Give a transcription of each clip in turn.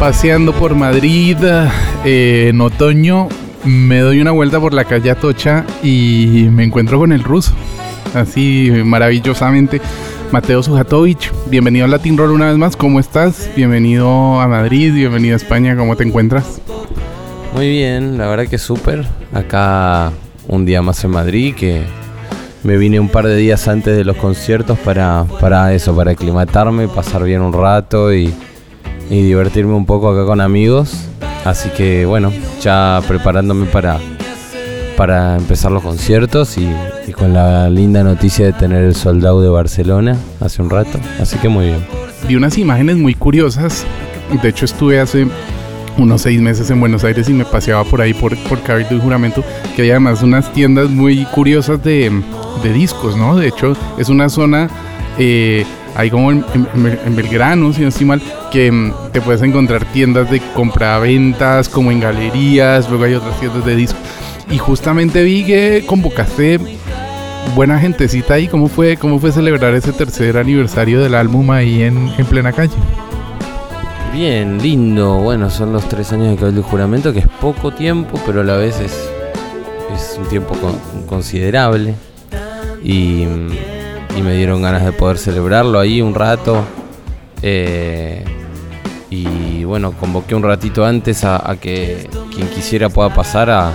Paseando por Madrid eh, en otoño, me doy una vuelta por la calle Atocha y me encuentro con el ruso. Así maravillosamente. Mateo Sujatovich, bienvenido a Latin Roll una vez más. ¿Cómo estás? Bienvenido a Madrid, bienvenido a España. ¿Cómo te encuentras? Muy bien, la verdad que súper. Acá un día más en Madrid, que me vine un par de días antes de los conciertos para, para eso, para aclimatarme, pasar bien un rato y, y divertirme un poco acá con amigos. Así que bueno, ya preparándome para, para empezar los conciertos y, y con la linda noticia de tener el soldado de Barcelona hace un rato. Así que muy bien. Vi unas imágenes muy curiosas. De hecho, estuve hace unos seis meses en Buenos Aires y me paseaba por ahí por, por Cabildo y Juramento, que hay además unas tiendas muy curiosas de, de discos, ¿no? De hecho, es una zona, eh, ahí como en, Belgrano, si no estoy mal, que mm, te puedes encontrar tiendas de compraventas, como en galerías, luego hay otras tiendas de discos. Y justamente vi que convocaste buena gentecita ahí, ¿cómo fue, cómo fue celebrar ese tercer aniversario del álbum ahí en, en plena calle? Bien, lindo. Bueno, son los tres años de Cabildo y Juramento, que es poco tiempo, pero a la vez es, es un tiempo con- considerable. Y, y me dieron ganas de poder celebrarlo ahí un rato. Eh, y bueno, convoqué un ratito antes a, que quien quisiera pueda pasar a,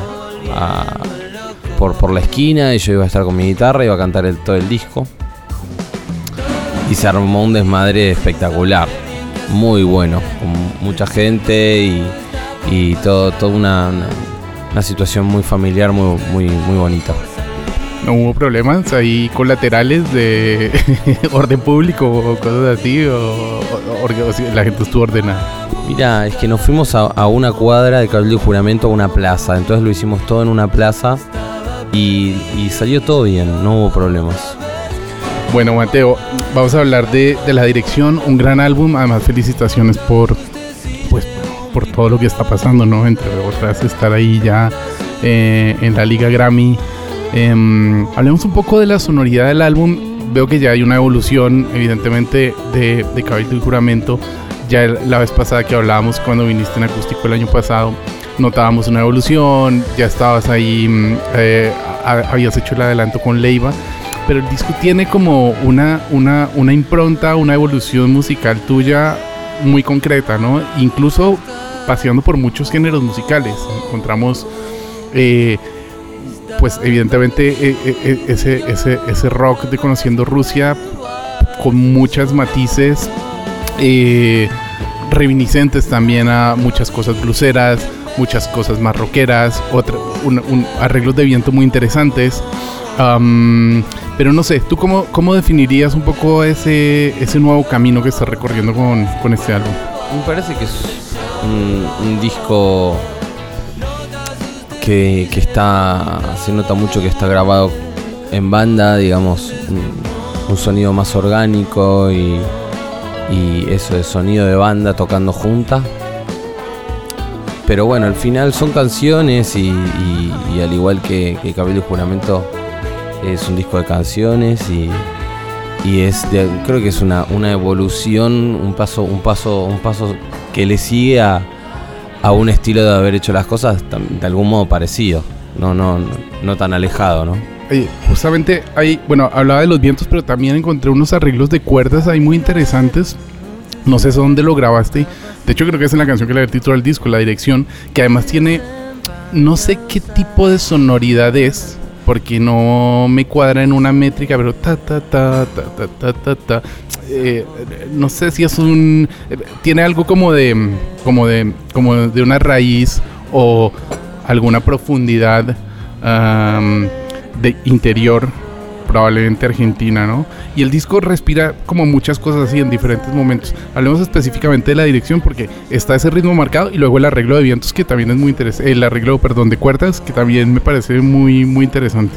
por, por la esquina y yo iba a estar con mi guitarra, iba a cantar todo el disco. Y se armó un desmadre espectacular muy bueno, con mucha gente y, y todo, toda una, una, una situación muy familiar, muy, muy, muy bonita. No hubo problemas ahí colaterales de orden público o cosas así, o, o- o- o si la gente estuvo ordenada. Mira, es que nos fuimos a, a una cuadra de Cabildo y Juramento a una plaza, entonces lo hicimos todo en una plaza y, y salió todo bien, no hubo problemas. Bueno, Mateo, vamos a hablar de, de la dirección, un gran álbum, además felicitaciones por, pues, por todo lo que está pasando, ¿no? Entre otras, estar ahí ya eh, en la Liga Grammy. Em, hablemos un poco de la sonoridad del álbum. Veo que ya hay una evolución, evidentemente, de, de Cabildo y Juramento. Ya la vez pasada que hablábamos, cuando viniste en acústico el año pasado, notábamos una evolución. Ya estabas ahí, mm, eh, ha- habías hecho el adelanto con Leiva. Pero el disco tiene como una, una, una impronta, una evolución musical tuya muy concreta, ¿no? Incluso paseando por muchos géneros musicales. Encontramos, eh, pues evidentemente, eh, eh, eh, ese, ese, ese rock de Conociendo Rusia con muchas matices eh, reminiscentes también a muchas cosas bluseras, muchas cosas más rockeras, otra- arreglos de viento muy interesantes. Pero no sé, ¿tú cómo, cómo definirías un poco ese, ese nuevo camino que estás recorriendo con, con este álbum? Me parece que es un disco que, está. Se nota mucho que está grabado en banda, digamos, un, sonido más orgánico y, eso de sonido de banda tocando junta. Pero bueno, al final son canciones y, al igual que, que Cabildo y Juramento es un disco de canciones y, y es de- creo que es una, una evolución, un paso, un paso, un paso que le sigue a, a un estilo de haber hecho las cosas de algún modo parecido, no, no, no, no tan alejado, ¿no? Justamente ahí, bueno, hablaba de los vientos, pero también encontré unos arreglos de cuerdas ahí muy interesantes. No sé dónde lo grabaste. De hecho, creo que es en la canción que le título al disco, la dirección, que además tiene, no sé qué tipo de sonoridad es, porque no me cuadra en una métrica, pero ta ta ta ta ta ta ta. ta. Eh, no sé si es un tiene algo como de como de como de una raíz o alguna profundidad de interior probablemente Argentina, ¿no? Y el disco respira como muchas cosas así en diferentes momentos. Hablemos específicamente de la dirección porque está ese ritmo marcado y luego el arreglo de vientos que también es muy interesante, el arreglo, perdón, de cuerdas que también me parece muy, muy interesante.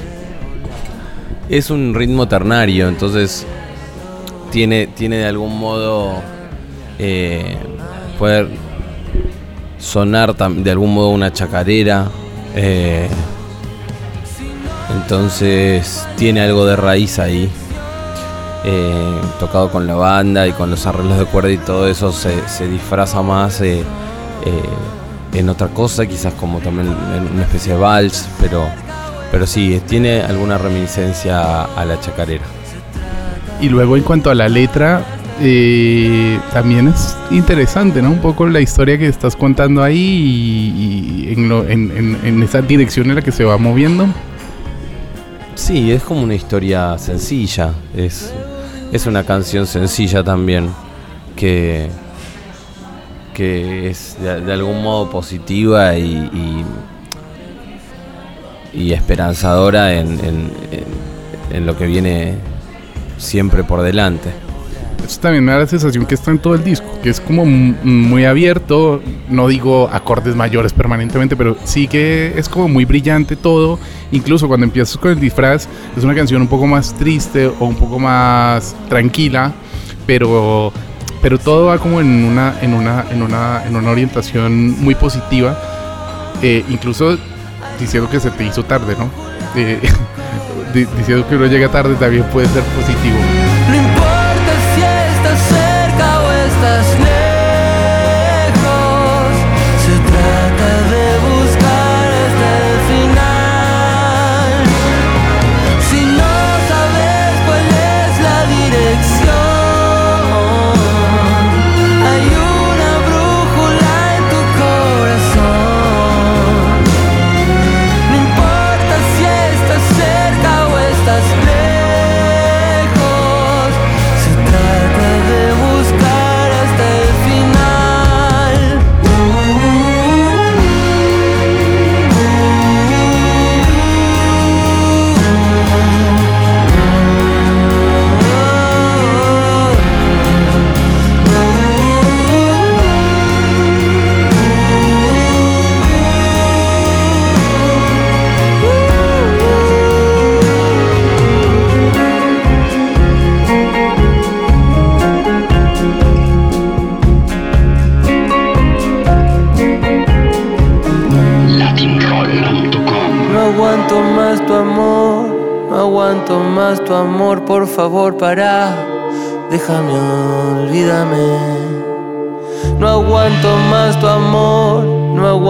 Es un ritmo ternario, entonces tiene, tiene de algún modo eh, poder sonar de algún modo una chacarera. Eh, entonces tiene algo de raíz ahí. Eh, tocado con la banda y con los arreglos de cuerda y todo eso se, disfraza más en otra cosa, quizás como también en una especie de vals, pero, pero sí, tiene alguna reminiscencia a la chacarera. Y luego en cuanto a la letra, eh, también es interesante, ¿no? Un poco la historia que estás contando ahí y, en, esa dirección en la que se va moviendo. Sí, es como una historia sencilla, es, es una canción sencilla también, que, que es de, algún modo positiva y, y, esperanzadora en, en lo que viene siempre por delante. También me da la sensación que está en todo el disco, que es como muy abierto, no digo acordes mayores permanentemente, pero sí que es como muy brillante todo. Incluso cuando empiezas con el disfraz, es una canción un poco más triste o un poco más tranquila, pero, pero todo va como en una, en una, en una, en una orientación muy positiva, eh, incluso diciendo que se te hizo tarde, ¿no? Eh, diciendo que uno llega tarde también puede ser positivo.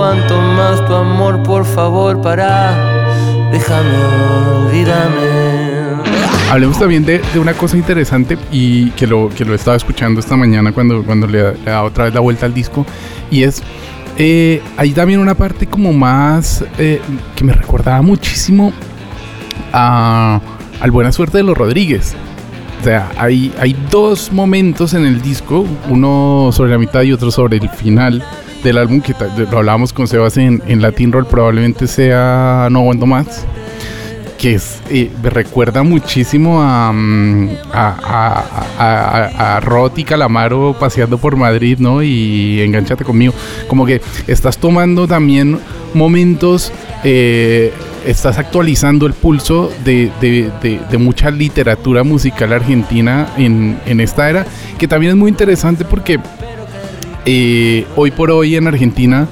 Aguanto más tu amor, por favor, para. Déjame, olvídame. Hablemos también de, una cosa interesante y que lo, que lo estaba escuchando esta mañana cuando, cuando le, da otra vez la vuelta al disco y es eh, hay también una parte como más eh, que me recordaba muchísimo a al Buena Suerte de los Rodríguez. O sea, hay, hay dos momentos en el disco, uno sobre la mitad y otro sobre el final del álbum, que lo hablábamos con Sebas en, en Latin Roll, probablemente sea No Aguanto Más, que es, eh, me recuerda muchísimo mm, a, a, a, Rot y Calamaro paseando por Madrid, ¿no? Y enganchate conmigo. Como que estás tomando también momentos eh, estás actualizando el pulso de, mucha literatura musical argentina en, esta era, que también es muy interesante porque eh, hoy por hoy en Argentina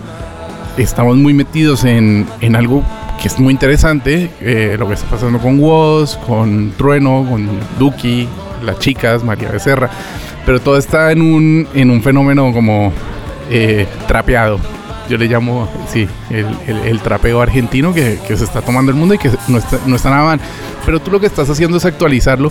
estamos muy metidos en, algo que es muy interesante, eh, lo que está pasando con Woz, con Trueno, con Duki, las chicas, María Becerra, pero todo está en un, en un fenómeno como eh, trapeado yo le llamo, sí, el, trapeo argentino que, se está tomando el mundo y que no está, no está nada mal. Pero tú lo que estás haciendo es actualizarlo.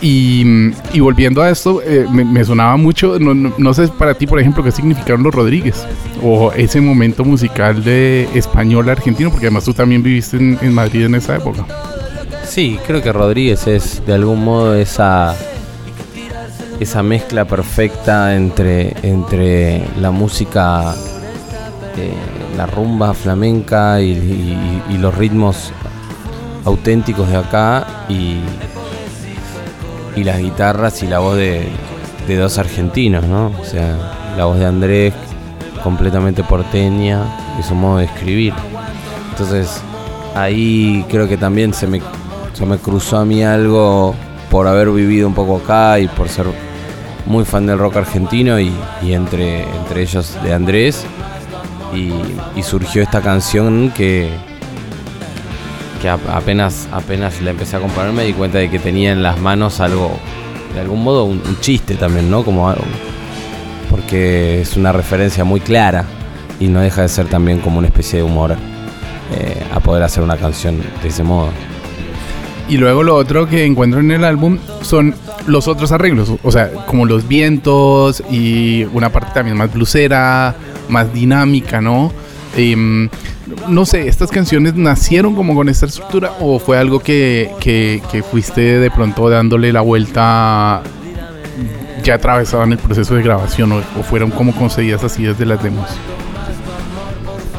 Y, volviendo a esto, eh, me, sonaba mucho, no, sé para ti, por ejemplo, qué significaron los Rodríguez o ese momento musical de español argentino, porque además tú también viviste en, Madrid en esa época. Sí, creo que Rodríguez es de algún modo esa esa mezcla perfecta entre, entre la música la rumba flamenca y, los ritmos auténticos de acá y, y las guitarras y la voz de, de dos argentinos, ¿no? O sea, la voz de Andrés completamente porteña y su modo de escribir. Entonces, ahí creo que también se me, se me cruzó a mí algo por haber vivido un poco acá y por ser muy fan del rock argentino y, entre, entre ellos de Andrés. Y surgió esta canción que, apenas, apenas la empecé a componer me di cuenta de que tenía en las manos algo, de algún modo un, un chiste también, ¿no? Como algo- porque es una referencia muy clara y no deja de ser también como una especie de humor eh, a poder hacer una canción de ese modo. Y luego lo otro que encuentro en el álbum son los otros arreglos, o sea, como los vientos y una parte también más blusera, más dinámica, ¿no? Em, no sé, ¿estas canciones nacieron como con esta estructura o fue algo que, que- fuiste de pronto dándole la vuelta ya atravesado en el proceso de grabación o, fueron como concedidas así desde las demos?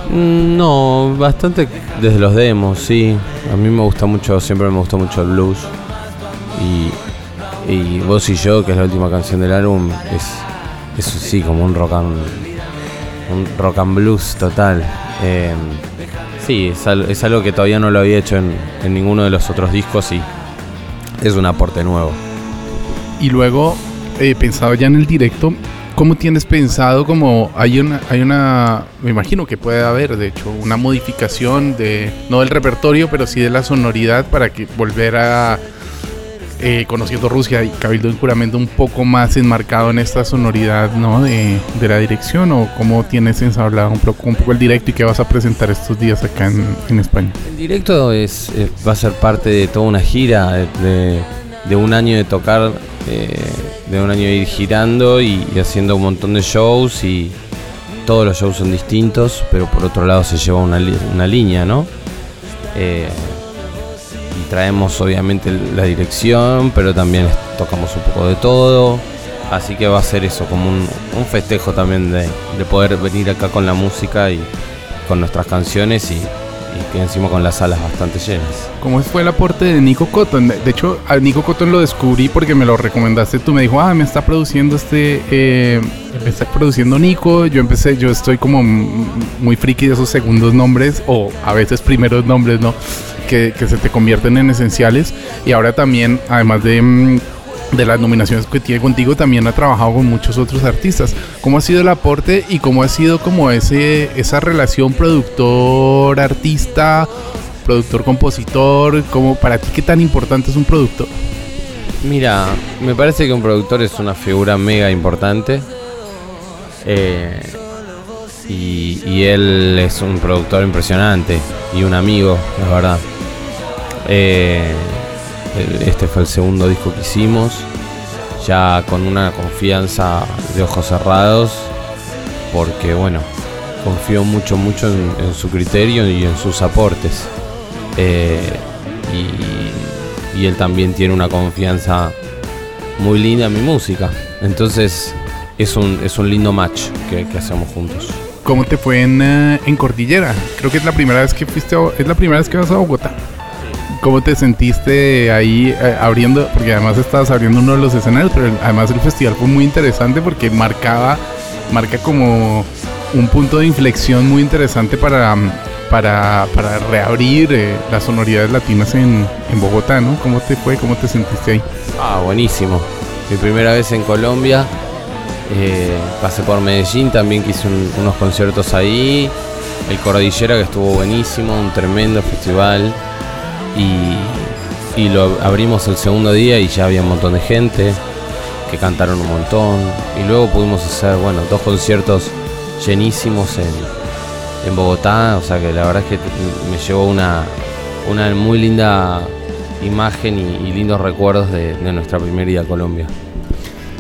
Mm, No, bastante desde los demos, sí. A mí me gusta mucho, siempre me gustó mucho el blues. Y, Vos y yo, que es la última canción del álbum, es eso sí, como un rock and, un rock and blues total. Eh, sí, es, al- es algo que todavía no lo había hecho en, en ninguno de los otros discos y es un aporte nuevo. Y luego, eh, pensado ya en el directo, ¿cómo tienes pensado como hay una, hay una, me imagino que puede haber, de hecho, una modificación de, no del repertorio, pero sí de la sonoridad para que volver a, eh, conociendo Rusia y Cabildo en Juramento un poco más enmarcado en esta sonoridad, ¿no? De, de la dirección o cómo tienes ensablado un poco, un poco el directo y qué vas a presentar estos días acá en, en España. El directo es, es- va a ser parte de toda una gira, de, de- un año de tocar, eh, de un año de ir girando y, haciendo un montón de shows y todos los shows son distintos, pero por otro lado se lleva una, una línea, ¿no? Eh, traemos obviamente la dirección, pero también tocamos un poco de todo. Así que va a ser eso, como un, festejo también de poder venir acá con la música y con nuestras canciones y, y que encima con las salas bastante llenas. ¿Cómo fue el aporte de Nico Cotton? De hecho, a Nico Cotton lo descubrí porque me lo recomendaste tú. Me dijo, ah, me está produciendo este, eh, me está produciendo Nico. Yo empecé, yo estoy como mm, muy friki de esos segundos nombres o a veces primeros nombres, ¿no? Que, que se te convierten en esenciales. Y ahora también, además de... de las nominaciones que tiene contigo también ha trabajado con muchos otros artistas. ¿Cómo ha sido el aporte y cómo ha sido como ese esa relación productor artista, productor compositor? Como para ti qué tan importante es un productor? Mira, me parece que un productor es una figura mega importante. Eh, y, él es un productor impresionante y un amigo, la verdad. Eh, este fue el segundo disco que hicimos, ya con una confianza de ojos cerrados, porque bueno, confío mucho, mucho en, su criterio y en sus aportes. Eh, y, él también tiene una confianza muy linda en mi música. Entonces es un, es un lindo match que, que hacemos juntos. ¿Cómo te fue en, eh, en Cordillera? Creo que es la primera vez que fuiste a, es la primera vez que vas a Bogotá. ¿Cómo te sentiste ahí eh, abriendo? Porque además estabas abriendo uno de los escenarios, pero además el festival fue muy interesante porque marcaba, marca como un punto de inflexión muy interesante para, mm, para, para reabrir eh, las sonoridades latinas en, en Bogotá, ¿no? ¿Cómo te fue? ¿Cómo te sentiste ahí? Ah, buenísimo. Mi primera vez en Colombia. eh, pasé por Medellín también que hice un- unos conciertos ahí. El Cordillera que estuvo buenísimo, un tremendo festival. Y, lo abrimos el segundo día y ya había un montón de gente que cantaron un montón. Y luego pudimos hacer, bueno, dos conciertos llenísimos en, en Bogotá. O sea que la verdad es que me llevó una, una muy linda imagen y, lindos recuerdos de, nuestra primera ida a Colombia.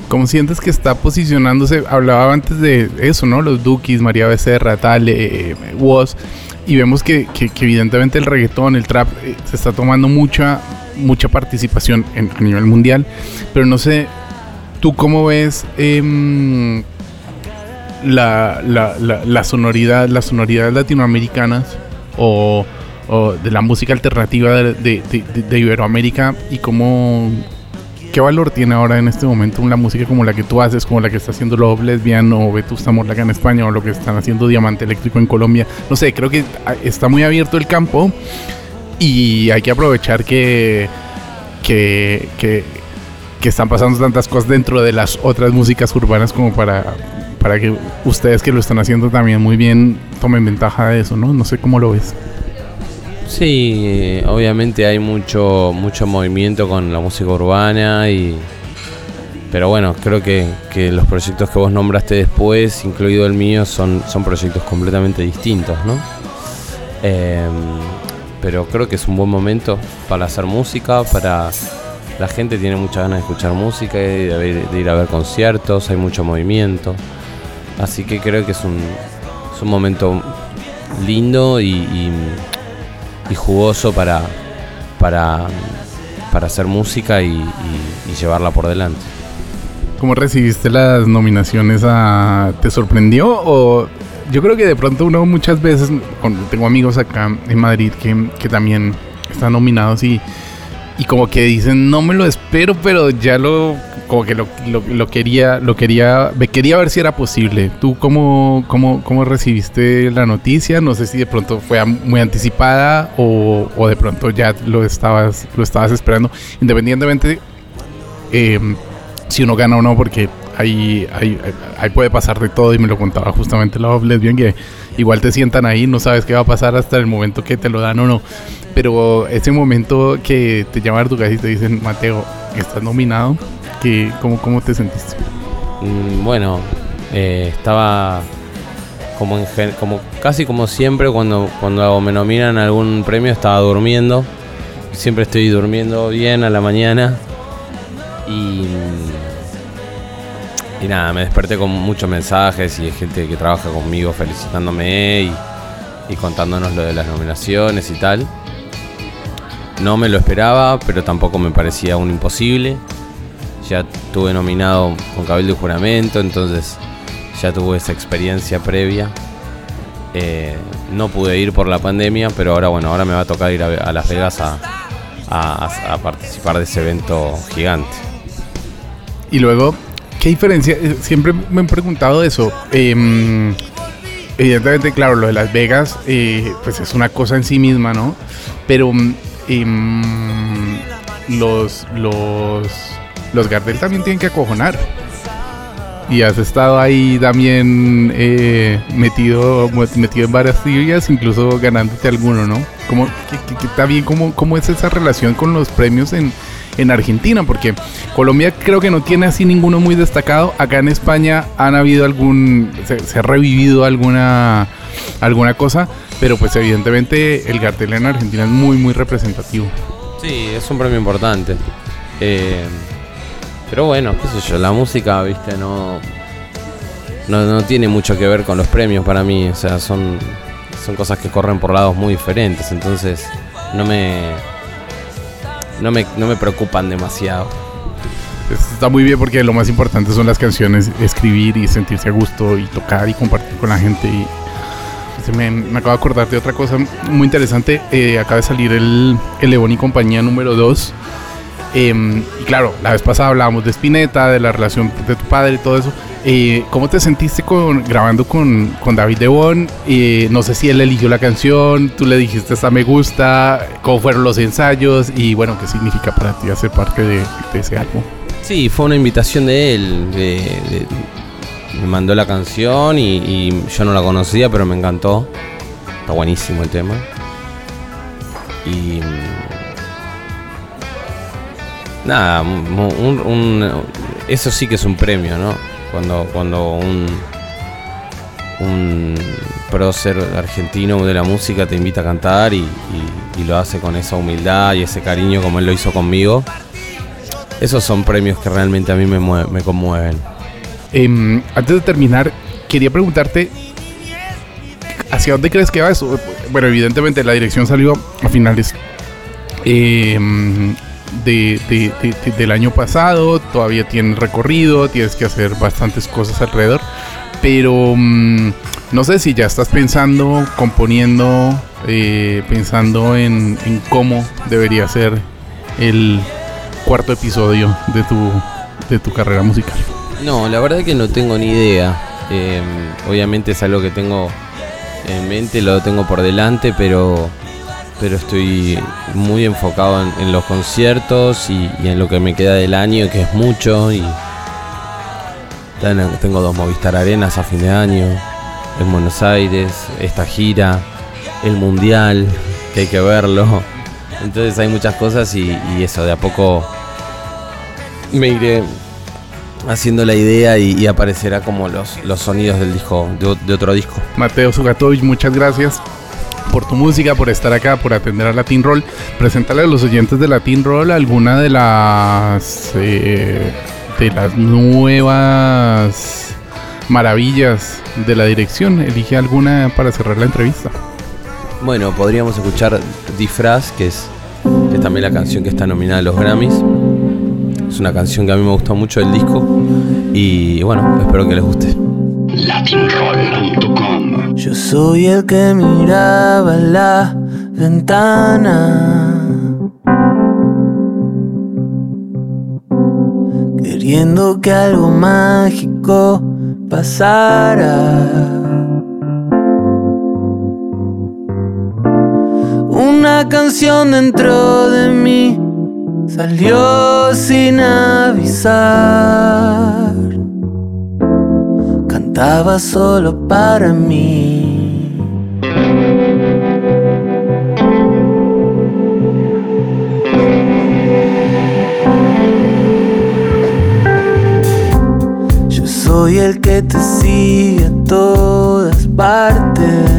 ¿Cómo sientes que está posicionándose? Hablaba antes de eso, ¿no? Los Dukis, María Becerra, tal, eh, Woz. Y vemos que, que- evidentemente el reggaetón, el trap, eh, se está tomando mucha, mucha participación en- a nivel mundial. Pero no sé, ¿tú cómo ves em, la, la, sonoridad, las sonoridades latinoamericanas o, o de la música alternativa de- de Iberoamérica y cómo... ¿qué valor tiene ahora en este momento una música como la que tú haces, como la que está haciendo Love Lesbian o Vetusta Morla en España o lo que están haciendo Diamante Eléctrico en Colombia? No sé, creo que ah, está muy abierto el campo y hay que aprovechar que, que, que, que están pasando tantas cosas dentro de las otras músicas urbanas como para, para que ustedes que lo están haciendo también muy bien tomen ventaja de eso, ¿no? No sé cómo lo ves. Sí, obviamente hay mucho, mucho movimiento con la música urbana y. Pero bueno, creo que, que los proyectos que vos nombraste después, incluido el mío, son, son proyectos completamente distintos, ¿no? Em, pero creo que es un buen momento para hacer música, para la gente tiene muchas ganas de escuchar música, de, de ir a ver conciertos, hay mucho movimiento. Así que creo que es un, un momento lindo y- y jugoso para, para, para hacer música y, llevarla por delante. ¿Cómo recibiste las nominaciones? A, ¿Te sorprendió? O yo creo que de pronto uno muchas veces, tengo amigos acá en Madrid que, que también están nominados y, y como que dicen, no me lo espero, pero ya lo, como que lo, lo- lo quería, lo quería, quería ver si era posible. ¿Tú cómo, cómo, cómo recibiste la noticia? No sé si de pronto fue muy anticipada o, o de pronto ya lo estabas, lo estabas esperando. Independientemente, eh, si uno gana o no, porque ahí, ahí, ahí puede pasar de todo y me lo contaba justamente la lesbian que igual te sientan ahí, no sabes qué va a pasar hasta el momento que te lo dan o no. Pero ese momento que te llaman a tu casa y te dicen, Mateo, estás nominado, que, ¿cómo, ¿cómo te sentiste? Mm, Bueno, eh, estaba como, en como casi como siempre cuando, cuando me nominan a algún premio estaba durmiendo. Siempre estoy durmiendo bien a la mañana. Y, y nada, me desperté con muchos mensajes y gente que trabaja conmigo felicitándome y, contándonos lo de las nominaciones y tal. No me lo esperaba, pero tampoco me parecía un imposible ya tuve nominado con Cabildo y Juramento, entonces ya tuve esa experiencia previa. Eh, no pude ir por la pandemia, pero ahora bueno, ahora me va a tocar ir a, Las Vegas a participar de ese evento gigante. Y luego, ¿qué diferencia? Eh, Siempre me han preguntado eso. Em, evidentemente, claro, lo de Las Vegas, eh, pues es una cosa en sí misma, ¿no? Pero em, los, los, los Gardel también tienen que acojonar. Y has estado ahí también eh, metido, metido en varias teorías, incluso ganándote alguno, ¿no? ¿Cómo, bien, cómo, ¿Cómo es esa relación con los premios en, en Argentina? Porque Colombia creo que no tiene así ninguno muy destacado. Acá en España han habido algún, se, ha revivido alguna, alguna cosa, pero pues evidentemente el cartel en Argentina es muy, muy representativo. Sí, es un premio importante. Eh, pero bueno, qué sé yo, la música, viste, no, no, no tiene mucho que ver con los premios para mí. O sea, son, son cosas que corren por lados muy diferentes. Entonces, no me, no me, no me preocupan demasiado. Está muy bien porque lo más importante son las canciones, escribir y sentirse a gusto y tocar y compartir con la gente. Y me, acabo de acordar de otra cosa muy interesante. Eh, acaba de salir el, el y compañía número 2. Y claro, la vez pasada hablábamos de Spinetta, de la relación de tu padre y todo eso. Eh, ¿Cómo te sentiste con, grabando con, con David Devon? Eh, no sé si él eligió la canción, tú le dijiste esta me gusta, cómo fueron los ensayos y bueno, qué significa para ti hacer parte de, de ese álbum. Sí, fue una invitación de él. me mandó la canción y, y yo no la conocía, pero me encantó. Está buenísimo el tema. Y. Nada, un- eso sí que es un premio, ¿no? Cuando, cuando un. Un prócer argentino de la música te invita a cantar y, lo hace con esa humildad y ese cariño como él lo hizo conmigo. Esos son premios que realmente a mí me, mue- me conmueven. Em, antes de terminar, quería preguntarte hacia dónde crees que va eso. Bueno, evidentemente la dirección salió a finales em, de- de- de- de- del año pasado. Todavía tiene recorrido, tienes que hacer bastantes cosas alrededor. Pero mm, no sé si ya estás pensando, componiendo, eh, pensando en, cómo debería ser el, cuarto episodio de tu, de tu carrera musical? No, la verdad que no tengo ni idea. Eh, obviamente es algo que tengo en mente, lo tengo por delante, pero, pero estoy muy enfocado en, los conciertos y, en lo que me queda del año, que es mucho. Y ten- tengo dos Movistar Arenas a fin de año, en Buenos Aires, esta gira, el Mundial, que hay que verlo. Entonces hay muchas cosas y, eso, de a poco me iré haciendo la idea y, aparecerá como los, los sonidos del disco, de, otro disco. Mateo Sugatovich, muchas gracias por tu música, por estar acá, por atender a Latin Roll. Preséntale a los oyentes de Latin Roll alguna de las eh, de las nuevas maravillas de la dirección. Elige alguna para cerrar la entrevista. Bueno, podríamos escuchar Disfraz, que es, que es también la canción que está nominada a los Grammys. Es una canción que a mí me gustó mucho del disco y bueno, espero que les guste. Latinroll.com Yo soy el que miraba la ventana. Queriendo que algo mágico pasara. Una canción dentro de mí salió sin avisar. Cantaba solo para mí. Yo soy el que te sigue a todas partes.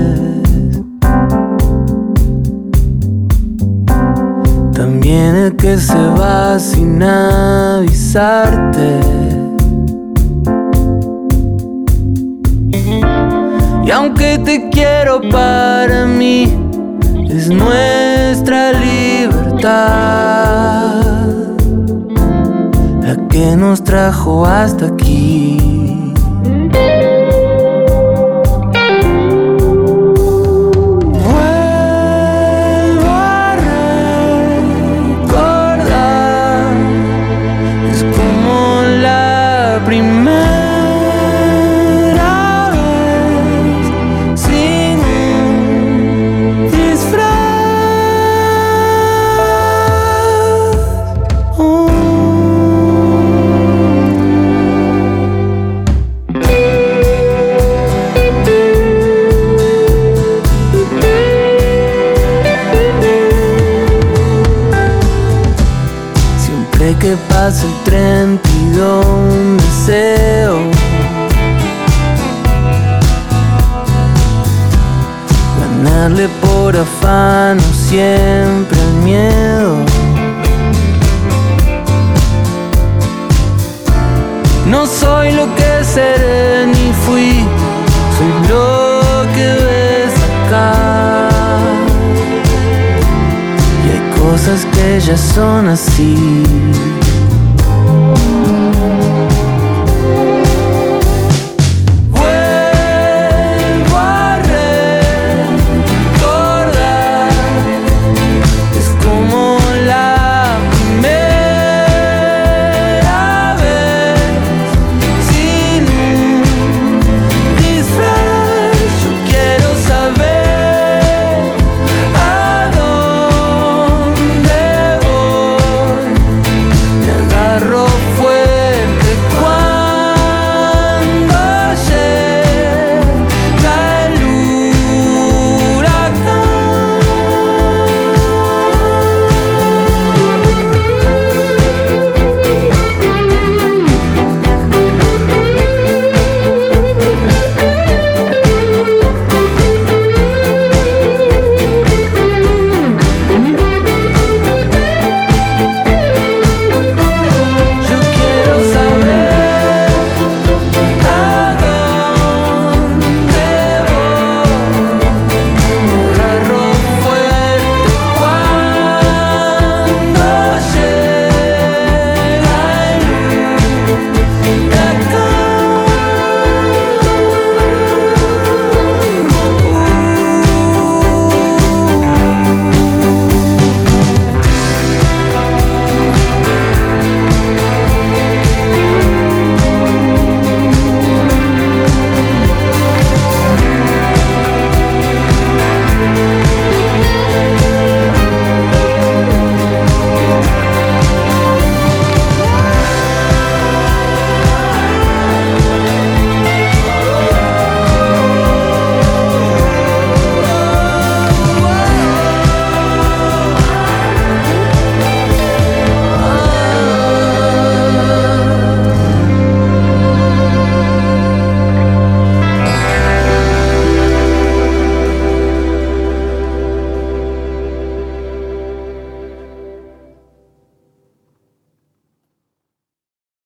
También el que se va sin avisarte. Y aunque te quiero para mí, es nuestra libertad la que nos trajo hasta aquí. Y hay cosas